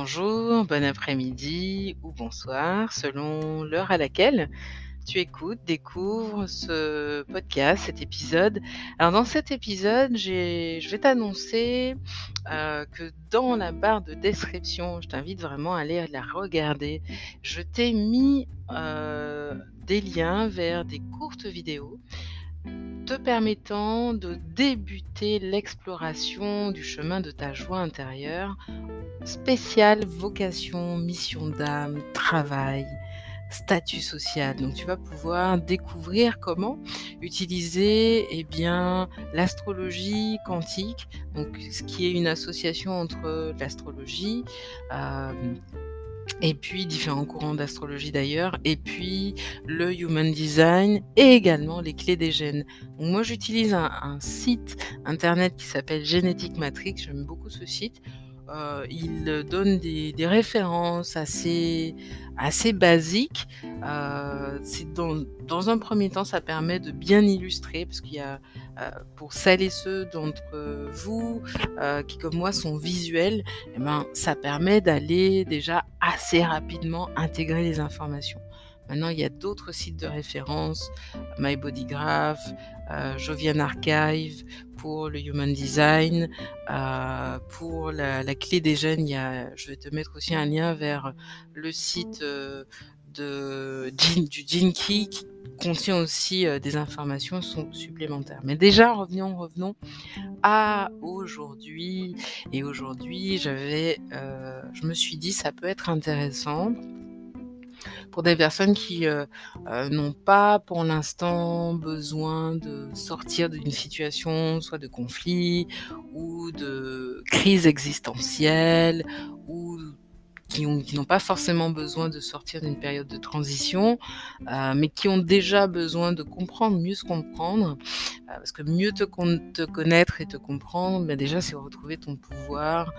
Bonjour, bon après-midi ou bonsoir selon l'heure à laquelle tu écoutes, découvres ce podcast, cet épisode. Alors dans cet épisode, je vais t'annoncer, heu, que dans la barre de description, je t'invite vraiment à aller la regarder. Je t'ai mis, heu, des liens vers des courtes vidéos te permettant de débuter l'exploration du chemin de ta joie intérieure, spéciale vocation, mission d'âme, travail, statut social. Donc tu vas pouvoir découvrir comment utiliser eh bien l'astrologie quantique, donc ce qui est une association entre l'astrologie, euh, et puis différents courants d'astrologie d'ailleurs, et puis le human design et également les clés des gènes. Moi j'utilise un, un, site internet qui s'appelle Genetic Matrix, j'aime beaucoup ce site euh, il donne des, références assez, assez basiques. Euh, dans, dans, un premier temps, ça permet de bien illustrer, parce qu'il y a, euh, pour celles et ceux d'entre vous qui, comme moi, sont visuels, eh ben, ça permet d'aller déjà assez rapidement intégrer les informations. Maintenant, il y a d'autres sites de référence, MyBodygraph, Jovian Archive pour le Human Design, euh, pour la, clé des gènes, il y a, je vais te mettre aussi un lien vers le site euh, de, du Jinki qui contient aussi euh, des informations supplémentaires. Mais déjà, revenons, revenons à aujourd'hui. Et aujourd'hui, j'avais, euh, je me suis dit, ça peut être intéressant pour des personnes qui euh, euh, n'ont pas pour l'instant besoin de sortir d'une situation soit de conflit ou de crise existentielle ou qui n'ont pas forcément besoin de sortir d'une période de transition, euh, mais qui ont déjà besoin de comprendre, mieux se comprendre, parce que mieux te, te, connaître et te comprendre, ben déjà c'est retrouver ton pouvoir,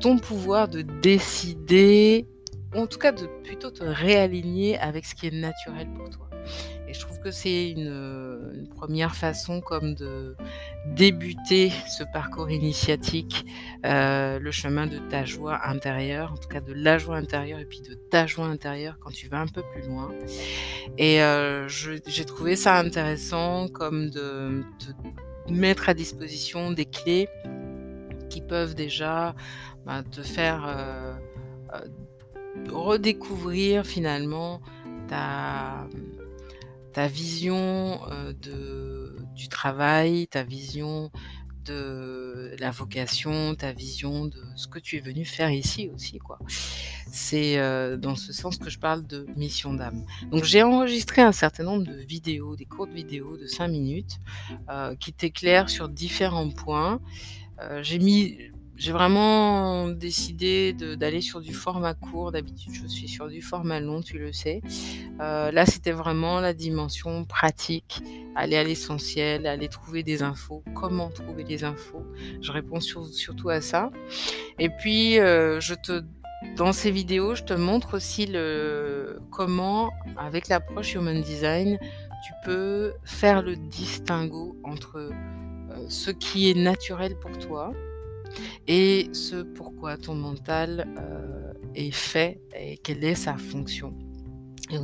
ton pouvoir de décider ou en tout cas de plutôt te réaligner avec ce qui est naturel pour toi. Et je trouve que c'est une, première façon comme de débuter ce parcours initiatique, euh, le chemin de ta joie intérieure, en tout cas de la joie intérieure et puis de ta joie intérieure quand tu vas un peu plus loin. Et euh, j'ai trouvé ça intéressant comme de, de, mettre à disposition des clés qui peuvent déjà bah, te faire euh, redécouvrir finalement ta, ta vision euh, de, du travail, ta vision de la vocation, ta vision de ce que tu es venu faire ici aussi. quoi. C'est euh, dans ce sens que je parle de mission d'âme. Donc j'ai enregistré un certain nombre de vidéos, des courtes vidéos de 5 minutes, euh, qui t'éclairent sur différents points. J'ai mis j'ai vraiment décidé d'aller sur du format court. D'habitude, je suis sur du format long, tu le sais. Euh, là, c'était vraiment la dimension pratique, aller à l'essentiel, aller trouver des infos, comment trouver des infos? Je réponds sur, surtout à ça. Et puis, euh, je te, dans ces vidéos, je te montre aussi le, comment, avec l'approche Human Design, tu peux faire le distinguo entre euh, ce qui est naturel pour toi, et ce pourquoi ton mental euh, est fait et quelle est sa fonction.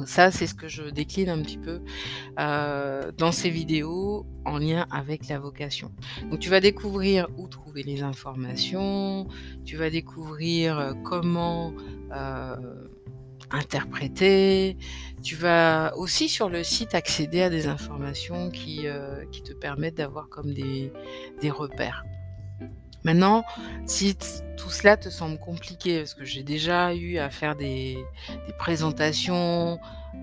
Ça, c'est ce que je décline un petit peu euh, dans ces vidéos en lien avec la vocation. Donc tu vas découvrir où trouver les informations, tu vas découvrir euh, comment interpréter, tu vas aussi sur le site accéder à des informations qui, te permettent d'avoir comme des repères. Maintenant, si tout cela te semble compliqué, parce que j'ai déjà eu à faire des, présentations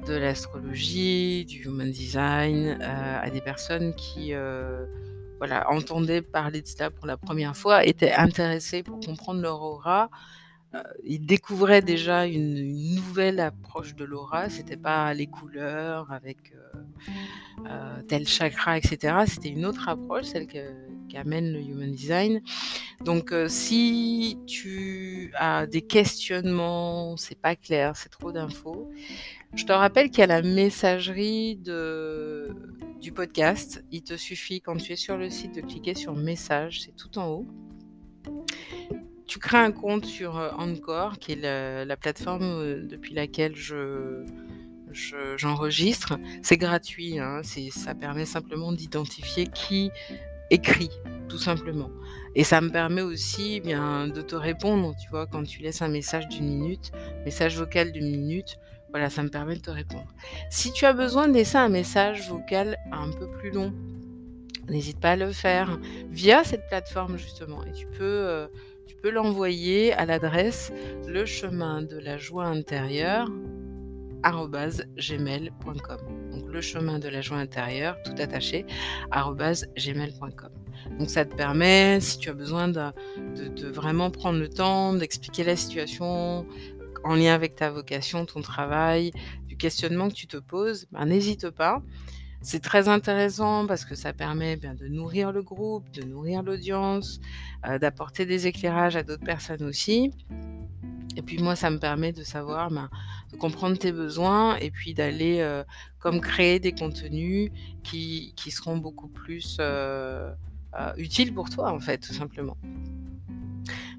de l'astrologie, du human design, euh, à des personnes qui euh, voilà, entendaient parler de cela pour la première fois, étaient intéressées pour comprendre leur aura, euh, ils découvraient déjà une, une nouvelle approche de l'aura. C'était pas les couleurs avec tel chakra, etc. C'était une autre approche, celle qu'amène le Human Design. Donc, euh, si tu as des questionnements, c'est pas clair, c'est trop d'infos, je te rappelle qu'il y a la messagerie de, du podcast. Il te suffit, quand tu es sur le site, de cliquer sur message, c'est tout en haut tu crées un compte sur, heu, Anchor qui est la plateforme, heu, depuis laquelle je je j'enregistre. C'est gratuit, hein, ça permet simplement d'identifier qui écrit, tout simplement et ça me permet aussi, eh bien, de te répondre, tu vois? Quand tu laisses un message d'une minute, message vocal d'une minute, voilà, ça me permet de te répondre. Si tu as besoin de laisser un message vocal un peu plus long, n'hésite pas à le faire via cette plateforme justement et tu peux, heu, tu peux l'envoyer à l'adresse le chemin de la joie intérieure gmail.com. Donc le chemin de la joie intérieure, tout attaché, gmail.com. Donc ça te permet, si tu as besoin de vraiment prendre le temps d'expliquer la situation en lien avec ta vocation, ton travail, du questionnement que tu te poses, ben, n'hésite pas. C'est très intéressant parce que ça permet bien de nourrir le groupe, de nourrir l'audience, euh, d'apporter des éclairages à d'autres personnes aussi. Et puis moi, ça me permet de savoir, ben, de comprendre tes besoins et puis d'aller euh, comme créer des contenus qui, qui seront beaucoup plus euh, euh, utiles pour toi, en fait, tout simplement.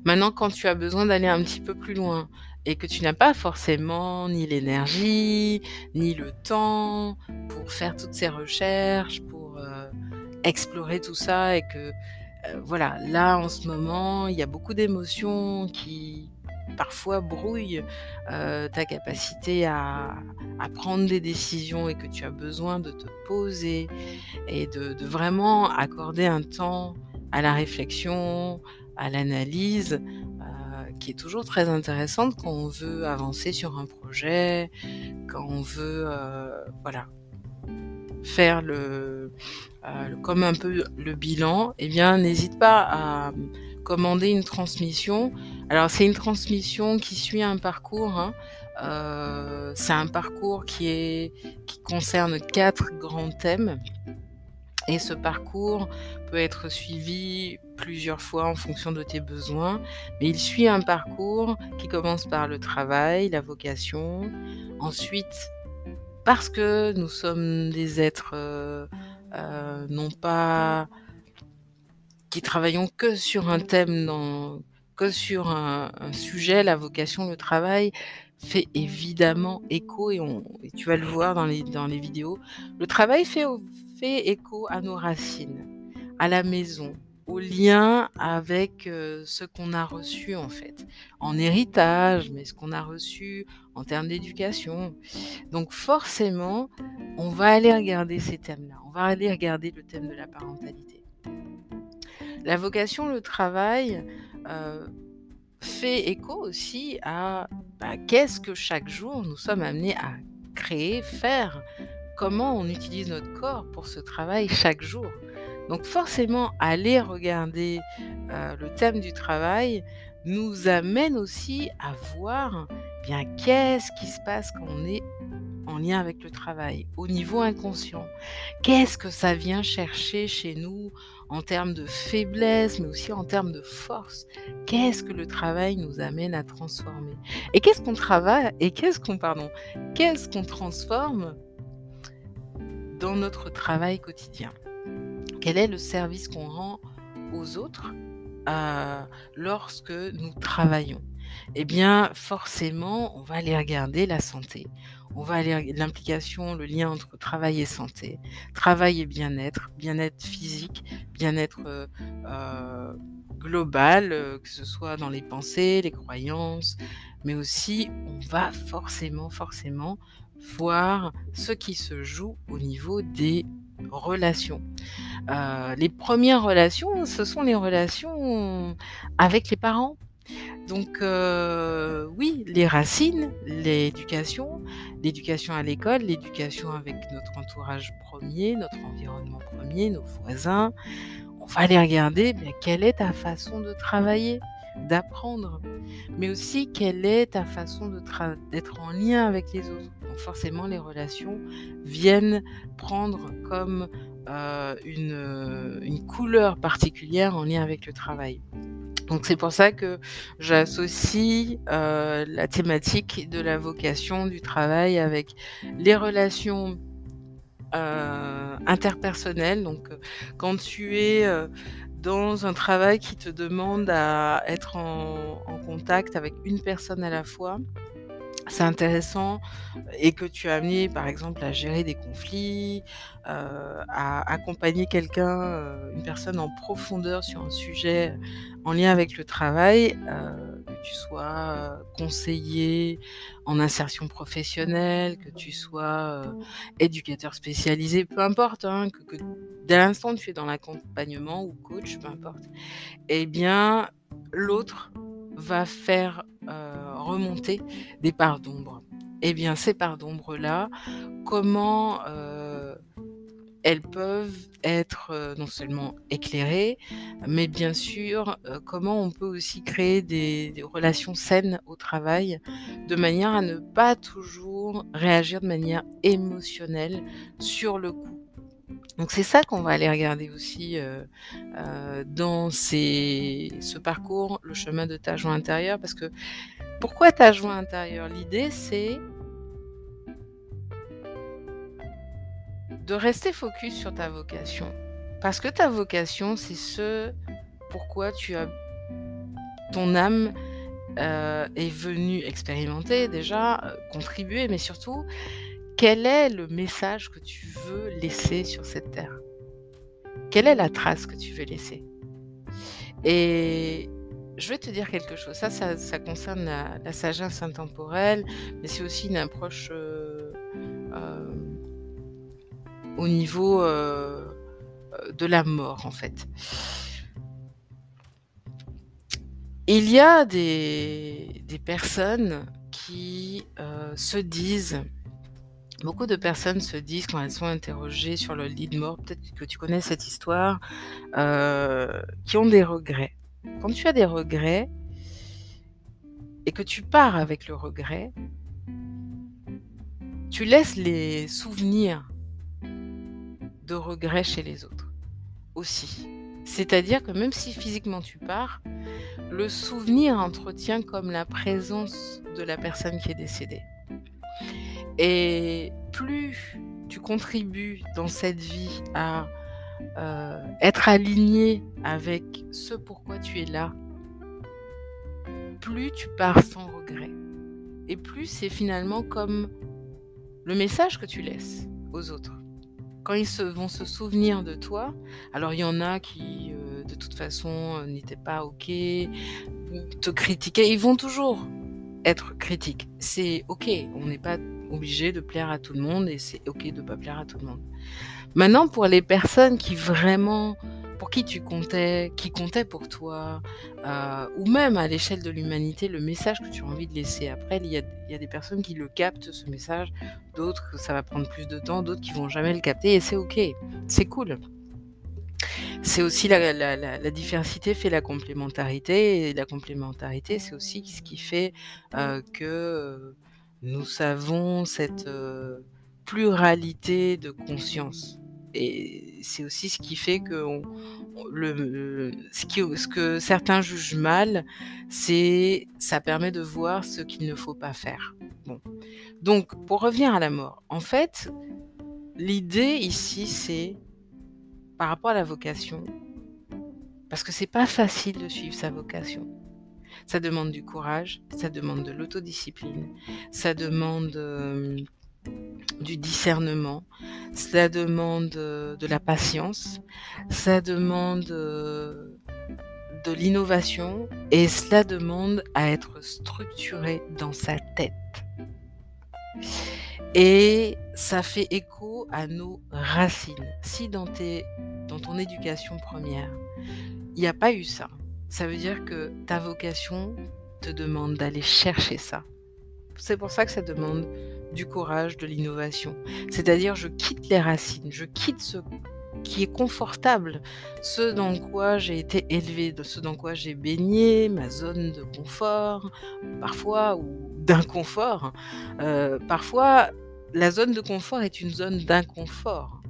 Maintenant, quand tu as besoin d'aller un petit peu plus loin et que tu n'as pas forcément ni l'énergie, ni le temps pour faire toutes ces recherches, pour explorer tout ça et que, voilà, là, en ce moment, il y a beaucoup d'émotions qui parfois brouillent euh, ta capacité à, prendre des décisions et que tu as besoin de te poser et de, vraiment accorder un temps à la réflexion, à l'analyse, euh, qui est toujours très intéressante quand on veut avancer sur un projet, quand on veut, euh, voilà, faire le, le- comme un peu le bilan. Eh bien, n'hésite pas à commander une transmission. Alors, c'est une transmission qui suit un parcours. hein. Euh, c'est un parcours qui est qui concerne quatre grands thèmes. Et ce parcours peut être suivi plusieurs fois en fonction de tes besoins, mais il suit un parcours qui commence par le travail, la vocation. Ensuite, parce que nous sommes des êtres euh, euh, non pas qui travaillons que sur un thème, que sur un, sujet, la vocation, le travail fait évidemment écho et, on, tu vas le voir dans les, dans les vidéos. Le travail fait, fait écho à nos racines, à la maison, au lien avec euh, ce qu'on a reçu en fait, en héritage, mais ce qu'on a reçu en termes d'éducation. Donc forcément, on va aller regarder ces thèmes-là. On va aller regarder le thème de la parentalité. La vocation, le travail euh, fait écho aussi à bah, qu'est-ce que chaque jour nous sommes amenés à créer, faire, comment on utilise notre corps pour ce travail chaque jour. Donc forcément, aller regarder euh, le thème du travail nous amène aussi à voir bien qu'est-ce qui se passe quand on est en lien avec le travail, au niveau inconscient. Qu'est-ce que ça vient chercher chez nous en termes de faiblesse, mais aussi en termes de force? Qu'est-ce que le travail nous amène à transformer? Et qu'est-ce qu'on travaille Et qu'est-ce qu'on pardon Qu'est-ce qu'on transforme dans notre travail quotidien? Quel est le service qu'on rend aux autres euh, lorsque nous travaillons? Eh bien, forcément, on va aller regarder la santé. On va aller l'implication, le lien entre travail et santé, travail et bien-être, bien-être physique, bien-être euh, euh, global, euh, que ce soit dans les pensées, les croyances, mais aussi on va forcément, forcément voir ce qui se joue au niveau des relations. Les premières relations, ce sont les relations avec les parents. Donc euh, oui, les racines, l'éducation, l'éducation à l'école, l'éducation avec notre entourage premier, notre environnement premier, nos voisins. On va aller regarder bien, quelle est ta façon de travailler, d'apprendre, mais aussi quelle est ta façon d'être en lien avec les autres? Donc forcément, les relations viennent prendre comme euh, une couleur particulière en lien avec le travail. Donc c'est pour ça que j'associe euh, la thématique de la vocation du travail avec les relations euh, interpersonnelles. Donc euh, quand tu es dans un travail qui te demande à être en contact avec une personne à la fois, c'est intéressant et que tu as amené, par exemple, à gérer des conflits, à accompagner quelqu'un, une personne en profondeur sur un sujet en lien avec le travail, heu, que tu sois, heu, conseiller en insertion professionnelle, que tu sois, heu, éducateur spécialisé, peu importe, hein, que dès l'instant tu es dans l'accompagnement ou coach, peu importe, et bien, l'autre va faire, remonter des parts d'ombre. Et bien, ces parts d'ombre-là, comment, elles peuvent être, heu, non seulement éclairées, mais bien sûr, heu, comment on peut aussi créer des relations saines au travail, de manière à ne pas toujours réagir de manière émotionnelle sur le coup. Donc c'est ça qu'on va aller regarder aussi, heu, dans ce parcours, le chemin de ta joie intérieure parce que pourquoi ta joie intérieure? L'idée c'est de rester focus sur ta vocation. Parce que ta vocation, c'est ce pourquoi tu as ton âme, heu, est venue expérimenter déjà, heu, contribuer, mais surtout, quel est le message que tu veux laisser sur cette terre? Quelle est la trace que tu veux laisser? Et je vais te dire quelque chose, ça ça concerne la sagesse intemporelle, mais c'est aussi une approche, heu, au niveau, heu heu, de la mort, en fait. Il y a des personnes qui, heu, se disent beaucoup de personnes se disent quand elles sont interrogées sur le lit de mort, peut-être que tu connais cette histoire, qui ont des regrets. Quand tu as des regrets et que tu pars avec le regret tu laisses les souvenirs de regrets chez les autres, aussi. C'est-à-dire que même si physiquement tu pars, le souvenir entretient comme la présence de la personne qui est décédée. Et plus tu contribues dans cette vie à, heu, être aligné avec ce pourquoi tu es là plus tu pars sans regret et plus c'est finalement comme le message que tu laisses aux autres. Quand ils se vont se souvenir de toi, alors il y en a qui, heu, de toute façon, heu, n'étaient pas OK, te critiquaient, ils vont toujours être critiques. C'est OK, on n'est pas obligé de plaire à tout le monde et c'est OK de pas plaire à tout le monde. Maintenant pour les personnes qui vraiment pour qui tu comptais, qui comptaient pour toi, heu, ou même à l'échelle de l'humanité, le message que tu as envie de laisser. Après il y a des personnes qui le captent ce message, d'autres ça va prendre plus de temps, d'autres qui vont jamais le capter et c'est OK, c'est cool. C'est aussi la la la diversité fait la complémentarité et la complémentarité, c'est aussi ce qui fait, heu, que, heu, nous savons cette, pluralité de conscience et c'est aussi ce qui fait le ce que certains jugent mal, c'est ça permet de voir ce qu'il ne faut pas faire. Bon, donc pour revenir à la mort, en fait, l'idée ici, c'est par rapport à la vocation parce que c'est pas facile de suivre sa vocation. Ça demande du courage, ça demande de l'autodiscipline, ça demande, hem, du discernement, ça demande, heu, de la patience, ça demande, heu, de l'innovation et cela demande à être structuré dans sa tête. Et ça fait écho à nos racines. Si dans tes dans ton éducation première, il y a pas eu ça, ça veut dire que ta vocation te demande d'aller chercher ça. C'est pour ça que ça demande du courage, de l'innovation. C'est-à-dire je quitte les racines, je quitte ce qui est confortable, ce dans quoi j'ai été élevé, de ce dans quoi j'ai baigné, ma zone de confort, parfois ou d'inconfort. Heu, parfois la zone de confort est une zone d'inconfort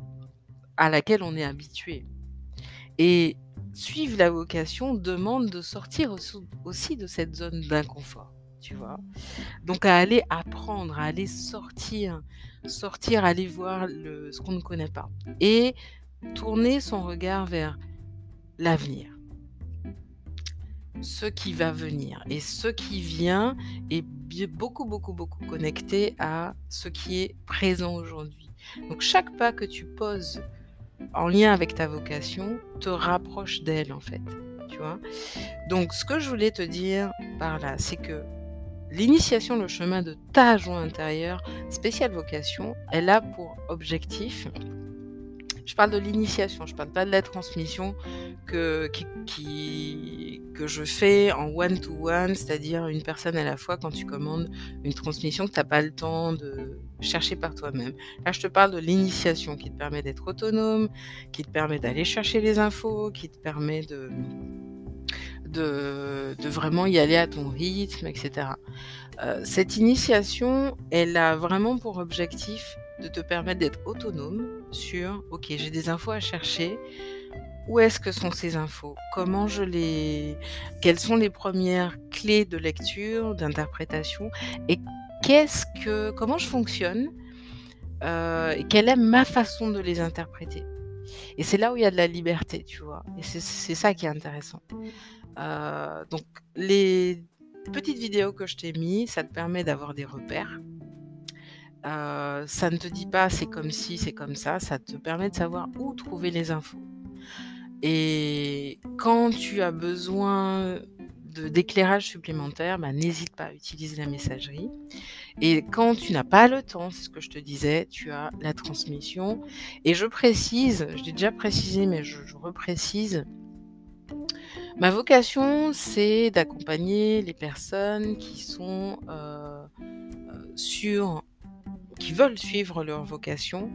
à laquelle on est habitué et suivre la vocation demande de sortir aussi de cette zone d'inconfort, tu vois? Donc à aller apprendre, à aller sortir, sortir, aller voir le ce qu'on ne connaît pas et tourner son regard vers l'avenir ce qui va venir. Et ce qui vient est beaucoup, beaucoup, beaucoup connecté à ce qui est présent aujourd'hui. Donc chaque pas que tu poses en lien avec ta vocation te rapproche d'elle en fait. Tu vois Donc ce que je voulais te dire par là, c'est que l'initiation, le chemin de ta joie intérieure, spéciale vocation, elle a pour objectif je parle de l'initiation, je parle pas de la transmission que, que je fais en one-to-one, c'est-à-dire une personne à la fois quand tu commandes une transmission que tu n'as pas le temps de chercher par toi-même. Là, je te parle de l'initiation qui te permet d'être autonome, qui te permet d'aller chercher les infos, qui te permet de, de, vraiment y aller à ton rythme, etc. Euh, cette initiation, elle a vraiment pour objectif de te permettre d'être autonome sur, ok, j'ai des infos à chercher, où est-ce que sont ces infos? Comment je les... Quelles sont les premières clés de lecture, d'interprétation? Et qu'est-ce que... Comment je fonctionne? Euh, et Quelle est ma façon de les interpréter? Et c'est là où il y a de la liberté, tu vois. Et c'est ça qui est intéressant. Euh, donc, les petites vidéos que je t'ai mis, ça te permet d'avoir des repères ça ne te dit pas c'est comme si, c'est comme ça, ça te permet de savoir où trouver les infos. Et quand tu as besoin d'éclairage supplémentaire, bah, n'hésite pas à utiliser la messagerie. Et quand tu n'as pas le temps, c'est ce que je te disais, tu as la transmission. Et je précise, je l'ai déjà précisé, mais je reprécise, ma vocation, c'est d'accompagner les personnes qui sont euh, sur qui veulent suivre leur vocation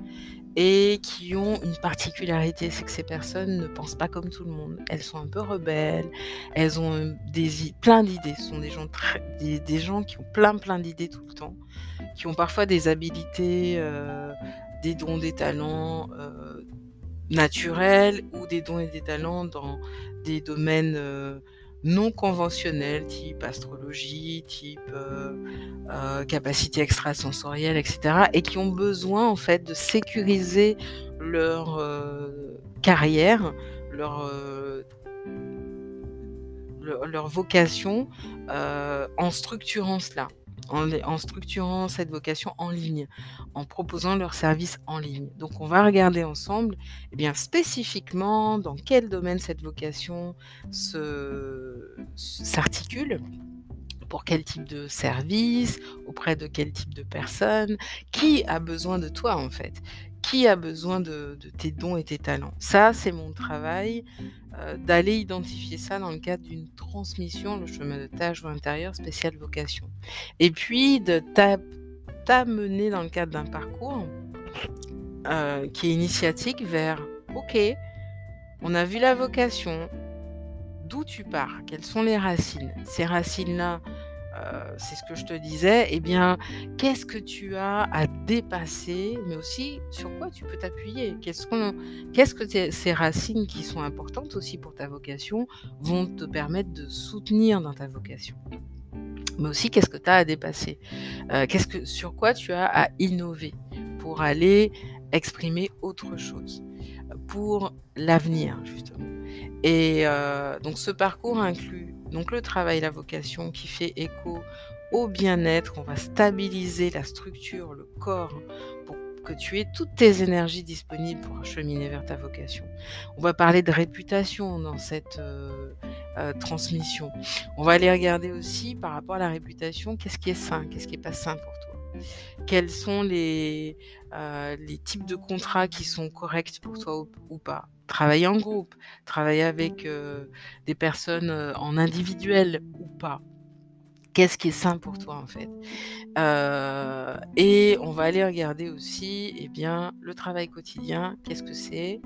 et qui ont une particularité, c'est que ces personnes ne pensent pas comme tout le monde. Elles sont un peu rebelles, elles ont des, plein d'idées. Ce sont des gens, qui ont plein plein d'idées tout le temps, qui ont parfois des habilités, euh, des dons, des talents euh, naturels ou des dons et des talents dans domaines euh, non conventionnels, type astrologie, type euh, euh, capacité extrasensorielle, etc., et qui ont besoin en fait de sécuriser leur carrière, leur, vocation en structurant cela en, structurant cette vocation en ligne, en proposant leurs services en ligne. Donc on va regarder ensemble eh bien, spécifiquement dans quel domaine cette vocation s'articule pour quel type de service, auprès de quel type de personne, qui a besoin de toi en fait, qui a besoin de, tes dons et tes talents? Ça, c'est mon travail euh, d'aller identifier ça dans le cadre d'une transmission, le chemin de tâche ou intérieur spécial vocation. Et puis de t'amener dans le cadre d'un parcours euh, qui est initiatique vers, ok, on a vu la vocation, d'où tu pars, quelles sont les racines? Ces racines-là, euh, c'est ce que je te disais, eh bien, qu'est-ce que tu as à dépasser, mais aussi sur quoi tu peux t'appuyer? Qu'est-ce que ces racines qui sont importantes aussi pour ta vocation vont te permettre de soutenir dans ta vocation? Mais aussi qu'est-ce que tu as à dépasser? Euh, qu'est-ce que sur quoi tu as à innover pour aller exprimer autre chose pour l'avenir justement? Et euh, donc ce parcours inclut donc le travail, la vocation qui fait écho au bien-être, on va stabiliser la structure, le corps, pour que tu aies toutes tes énergies disponibles pour cheminer vers ta vocation. On va parler de réputation dans cette euh, euh, transmission. On va aller regarder aussi par rapport à la réputation, qu'est-ce qui est sain, qu'est-ce qui n'est pas sain pour toi? Quels sont les, euh, les types de contrats qui sont corrects pour toi ou pas travailler en groupe, travailler avec euh, des personnes euh, en individuel ou pas. Qu'est-ce qui est sain pour toi en fait? Et on va aller regarder aussi, eh bien, le travail quotidien. Qu'est-ce que c'est?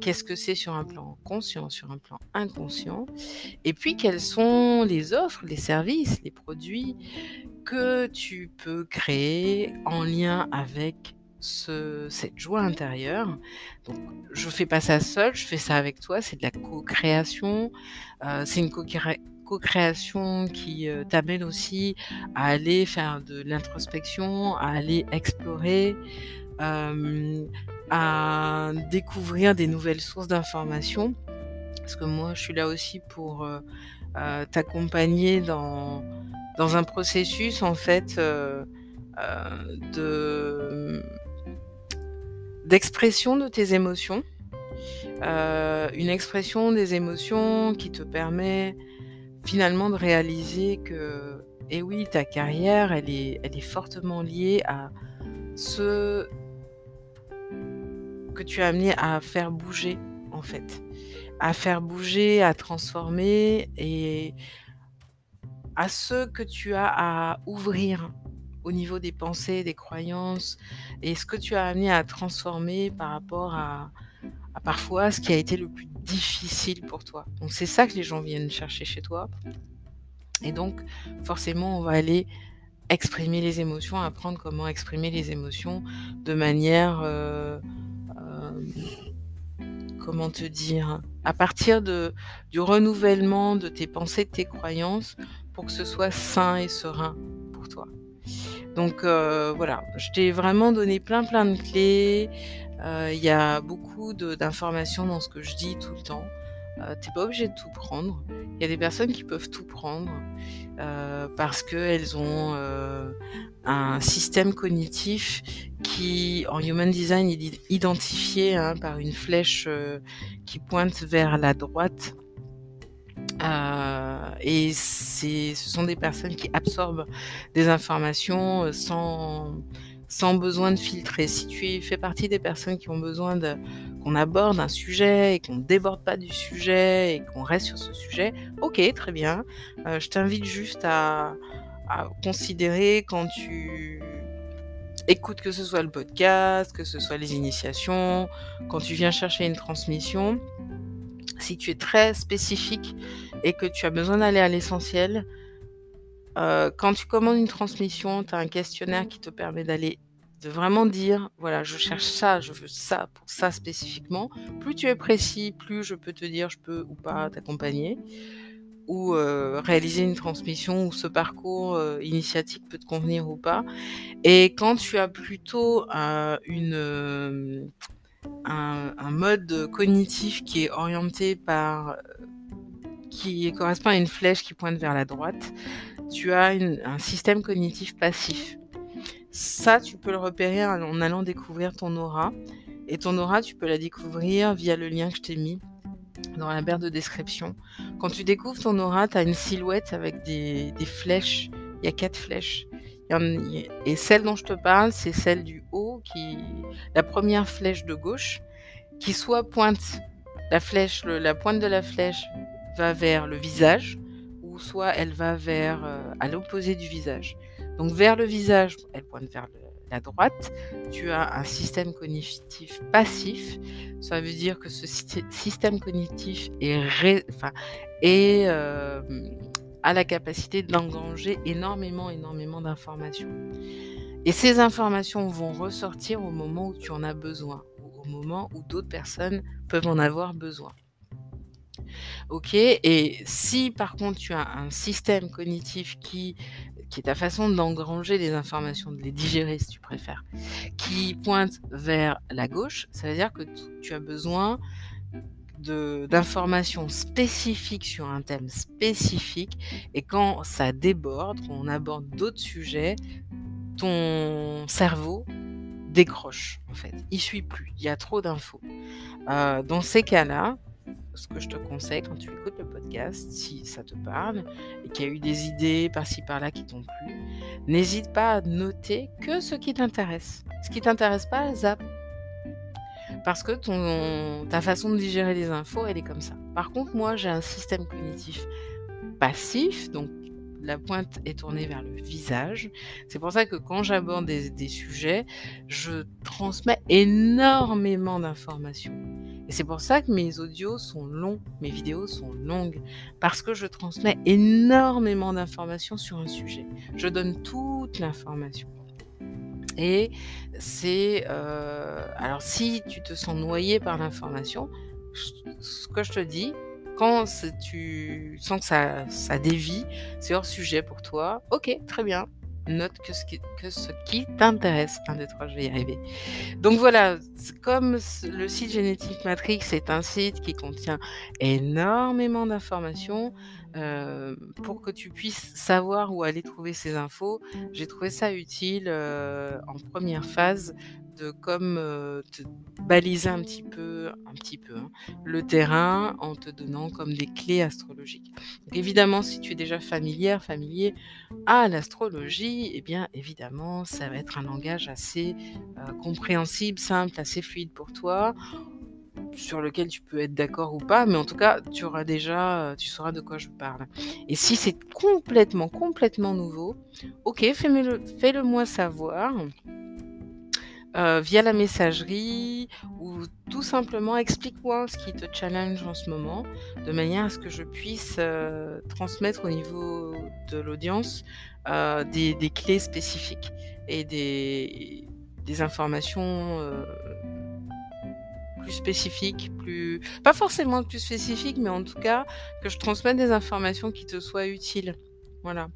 Qu'est-ce que c'est sur un plan conscient, sur un plan inconscient? Et puis quelles sont les offres, les services, les produits que tu peux créer en lien avec cette joie intérieure? Donc, je fais pas ça seul, je fais ça avec toi. C'est de la co-création. Euh, c'est une co-création qui euh, t'amène aussi à aller faire de l'introspection, à aller explorer, euh, à découvrir des nouvelles sources d'informations Parce que moi, je suis là aussi pour, heu heu, t'accompagner dans dans un processus en fait, heu, de, d'expression de tes émotions. Une expression des émotions qui te permet finalement de réaliser que et oui, ta carrière, elle est elle est fortement liée à ce que tu as amené à faire bouger, en fait. À faire bouger, à transformer et à ce que tu as à ouvrir au niveau des pensées, des croyances et ce que tu as amené à transformer par rapport à parfois ce qui a été le plus difficile pour toi. Donc c'est ça que les gens viennent chercher chez toi et donc forcément, on va aller exprimer les émotions, apprendre comment exprimer les émotions de manière, heu, hem, comment te dire? À partir de du renouvellement de tes pensées, de tes croyances pour que ce soit sain et serein pour toi. Donc heu, voilà, je t'ai vraiment donné plein, plein de clés. Heu, il y a beaucoup d'informations dans ce que je dis tout le temps. Heu, tu es pas obligé de tout prendre. Il y a des personnes qui peuvent tout prendre, parce qu'elles ont, un système cognitif qui, en human design, est id identifié, hein, par une flèche, heu, qui pointe vers la droite. Heu et ce sont des personnes qui absorbent des informations, heu, sans sans besoin de filtrer. Si tu fais partie des personnes qui ont besoin qu'on aborde un sujet et qu'on déborde pas du sujet et qu'on reste sur ce sujet, OK, très bien. Je t'invite juste à à considérer quand tu écoutes, que ce soit le podcast, que ce soit les initiations, quand tu viens chercher une transmission, si tu es très spécifique et que tu as besoin d'aller à l'essentiel, heu, quand tu commandes une transmission, tu as un questionnaire qui te permet d'aller de vraiment dire: «Voilà, je cherche ça, je veux ça pour ça spécifiquement». Plus tu es précis, plus je peux te dire je peux ou pas t'accompagner ou réaliser une transmission ou ce parcours, initiatique peut te convenir ou pas. Et quand tu as plutôt, un mode cognitif qui est orienté par, qui correspond à une flèche qui pointe vers la droite, tu as un système cognitif passif. Ça, tu peux le repérer en allant découvrir ton aura. Et ton aura, tu peux la découvrir via le lien que je t'ai mis dans la barre de description. Quand tu découvres ton aura, tu as une silhouette avec des flèches. Il y a 4 flèches. Et celle dont je te parle, c'est celle du haut qui la 1re flèche de gauche qui soit pointe la flèche la pointe de la flèche va vers le visage ou soit elle va vers, heu, à l'opposé du visage. Donc vers le visage, elle pointe vers le la droite, tu as un système cognitif passif. Ça veut dire que ce système cognitif est ré a la capacité d'engranger énormément, énormément d'informations et ces informations vont ressortir au moment où tu en as besoin ou au moment où d'autres personnes peuvent en avoir besoin. OK? Et si par contre tu as un système cognitif qui qui est ta façon d'engranger les informations, de les digérer si tu préfères, qui pointe vers la gauche, ça veut dire que tu as besoin d'informations spécifiques sur un thème spécifique et quand ça déborde, on aborde d'autres sujets, ton cerveau décroche en fait. Il suit plus, il y a trop d'infos. Heu, dans ces cas-là, ce que je te conseille quand tu écoutes le podcast, si ça te parle et qu'il y a eu des idées par-ci par-là qui t'ont plu, n'hésite pas à noter que ce qui t'intéresse. Ce qui t'intéresse pas, zappe. Parce que ta façon de digérer les infos, elle est comme ça. Par contre, moi, j'ai un système cognitif passif, donc la pointe est tournée vers le visage. C'est pour ça que quand j'aborde des sujets, je transmets énormément d'informations et c'est pour ça que mes audios sont longs, mes vidéos sont longues, parce que je transmets énormément d'informations sur un sujet. Je donne toute l'information et c'est, heu, alors si tu te sens noyé par l'information, ce que je te dis, quand tu sens que ça ça dévie, c'est hors sujet pour toi, OK, très bien, note que ce qui, t'intéresse. 1, 2, 3, je vais y arriver. Donc voilà, comme le site Génétique Matrix est un site qui contient énormément d'informations, euh, pour que tu puisses savoir où aller trouver ces infos, j'ai trouvé ça utile euh, en première phase de comme euh, baliser un petit peu, un petit peu hein, le terrain en te donnant comme des clés astrologiques. évidemment, si tu es déjà familière, familier à l'astrologie, eh bien évidemment, ça va être un langage assez compréhensible, simple, assez fluide pour toi sur lequel tu peux être d'accord ou pas, mais en tout cas, tu auras déjà, euh, tu sauras de quoi je parle. Et si c'est complètement, complètement nouveau, ok, fais moi savoir euh, via la messagerie ou tout simplement explique-moi ce qui te challenge en ce moment, de manière à ce que je puisse euh, transmettre au niveau de l'audience des, des, clés spécifiques et des, informations plus spécifique, plus pas forcément plus spécifique, mais en tout cas que je transmette des informations qui te soient utiles. Voilà.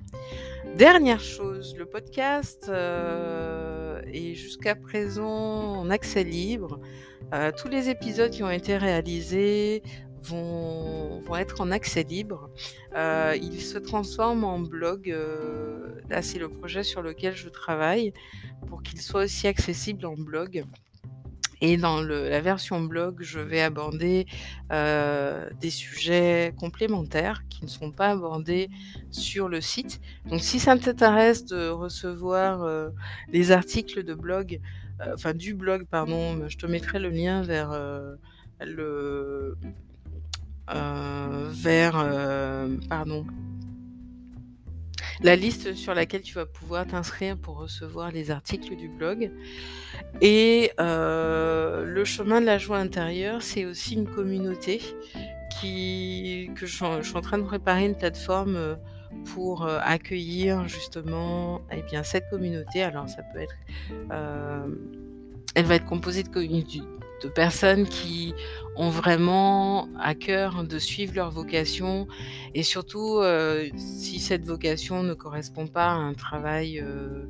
Dernière chose, le podcast euh, est jusqu'à présent en accès libre. Euh, tous les épisodes qui ont été réalisés vont, être en accès libre. Euh, ils se transforment en blog. là, c'est le projet sur lequel je travaille pour qu'il soit aussi accessible en blog. Et dans la version blog, je vais aborder des sujets complémentaires qui ne sont pas abordés sur le site. Donc si ça t'intéresse de recevoir euh, les articles de blog, enfin du blog, pardon, je te mettrai le lien vers le vers pardon la liste sur laquelle tu vas pouvoir t'inscrire pour recevoir les articles du blog. Et euh, le chemin de la joie intérieure, c'est aussi une communauté qui, que je, suis en train de préparer une plateforme euh, pour euh, accueillir justement eh bien, cette communauté. Alors ça peut être... elle va être composée de, de personnes qui ont vraiment à cœur de suivre leur vocation. Et surtout euh, si cette vocation ne correspond pas à un travail euh,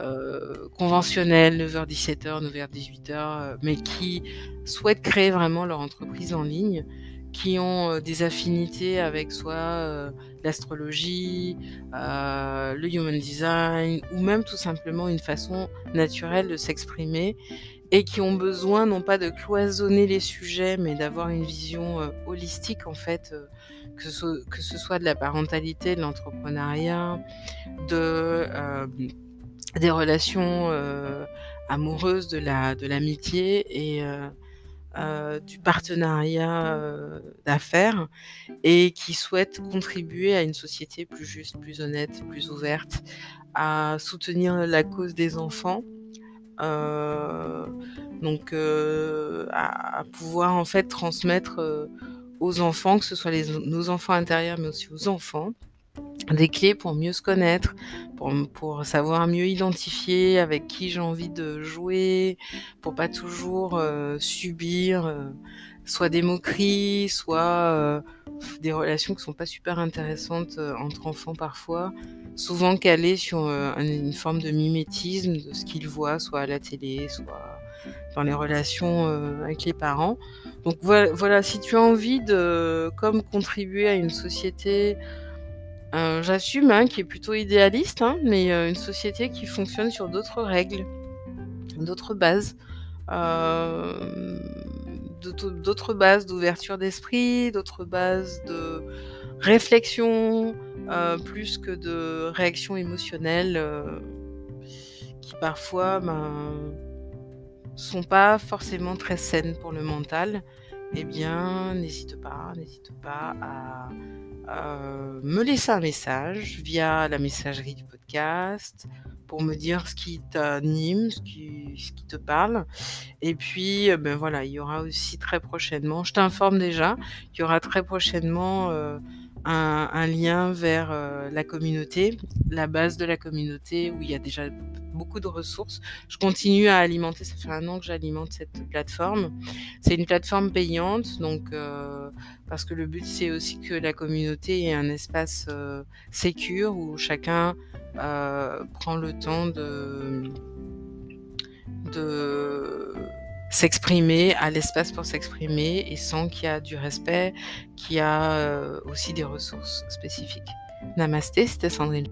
euh, conventionnel 9h-17h, 9h-18h, mais qui souhaitent créer vraiment leur entreprise en ligne, qui ont des affinités avec soit l'astrologie, le human design ou même tout simplement une façon naturelle de s'exprimer et qui ont besoin non pas de cloisonner les sujets, mais d'avoir une vision euh, holistique en fait, euh, que, ce soit, de la parentalité, de l'entrepreneuriat, de euh, des relations amoureuses, de la de l'amitié et du partenariat d'affaires et qui souhaitent contribuer à une société plus juste, plus honnête, plus ouverte, à soutenir la cause des enfants donc euh, à, pouvoir en fait transmettre euh, aux enfants, que ce soit nos enfants intérieurs, mais aussi aux enfants, des clés pour mieux se connaître, pour savoir mieux identifier avec qui j'ai envie de jouer, pour pas toujours subir soit des moqueries, soit des relations qui sont pas super intéressantes entre enfants parfois, souvent calées sur une forme de mimétisme de ce qu'ils voient, soit à la télé, soit dans les relations avec les parents. Donc voilà, si tu as envie de comme contribuer à une société, j'assume, hein, qui est plutôt idéaliste, hein, mais une société qui fonctionne sur d'autres règles, d'autres bases d'autres bases d'ouverture d'esprit, d'autres bases de réflexion, euh, plus que de réaction émotionnelle euh, qui parfois ben, sont pas forcément très saines pour le mental, eh bien, n'hésite pas, n'hésite pas à, me laisser un message via la messagerie du podcast, pour me dire ce qui t'anime, ce qui, te parle. Et puis, euh, ben voilà, il y aura aussi très prochainement, je t'informe déjà, qu'il y aura très prochainement euh, un lien vers, heu, la communauté, la base de la communauté où il y a déjà beaucoup de ressources. Je continue à alimenter, ça fait 1 an que j'alimente cette plateforme. C'est une plateforme payante donc heu, parce que le but, c'est aussi que la communauté ait un espace, sécure où chacun, heu, prend le temps de de s'exprimer, a l'espace pour s'exprimer et sent qu'il y a du respect, qui a euh, aussi des ressources spécifiques. Namasté, c'était Sandrine.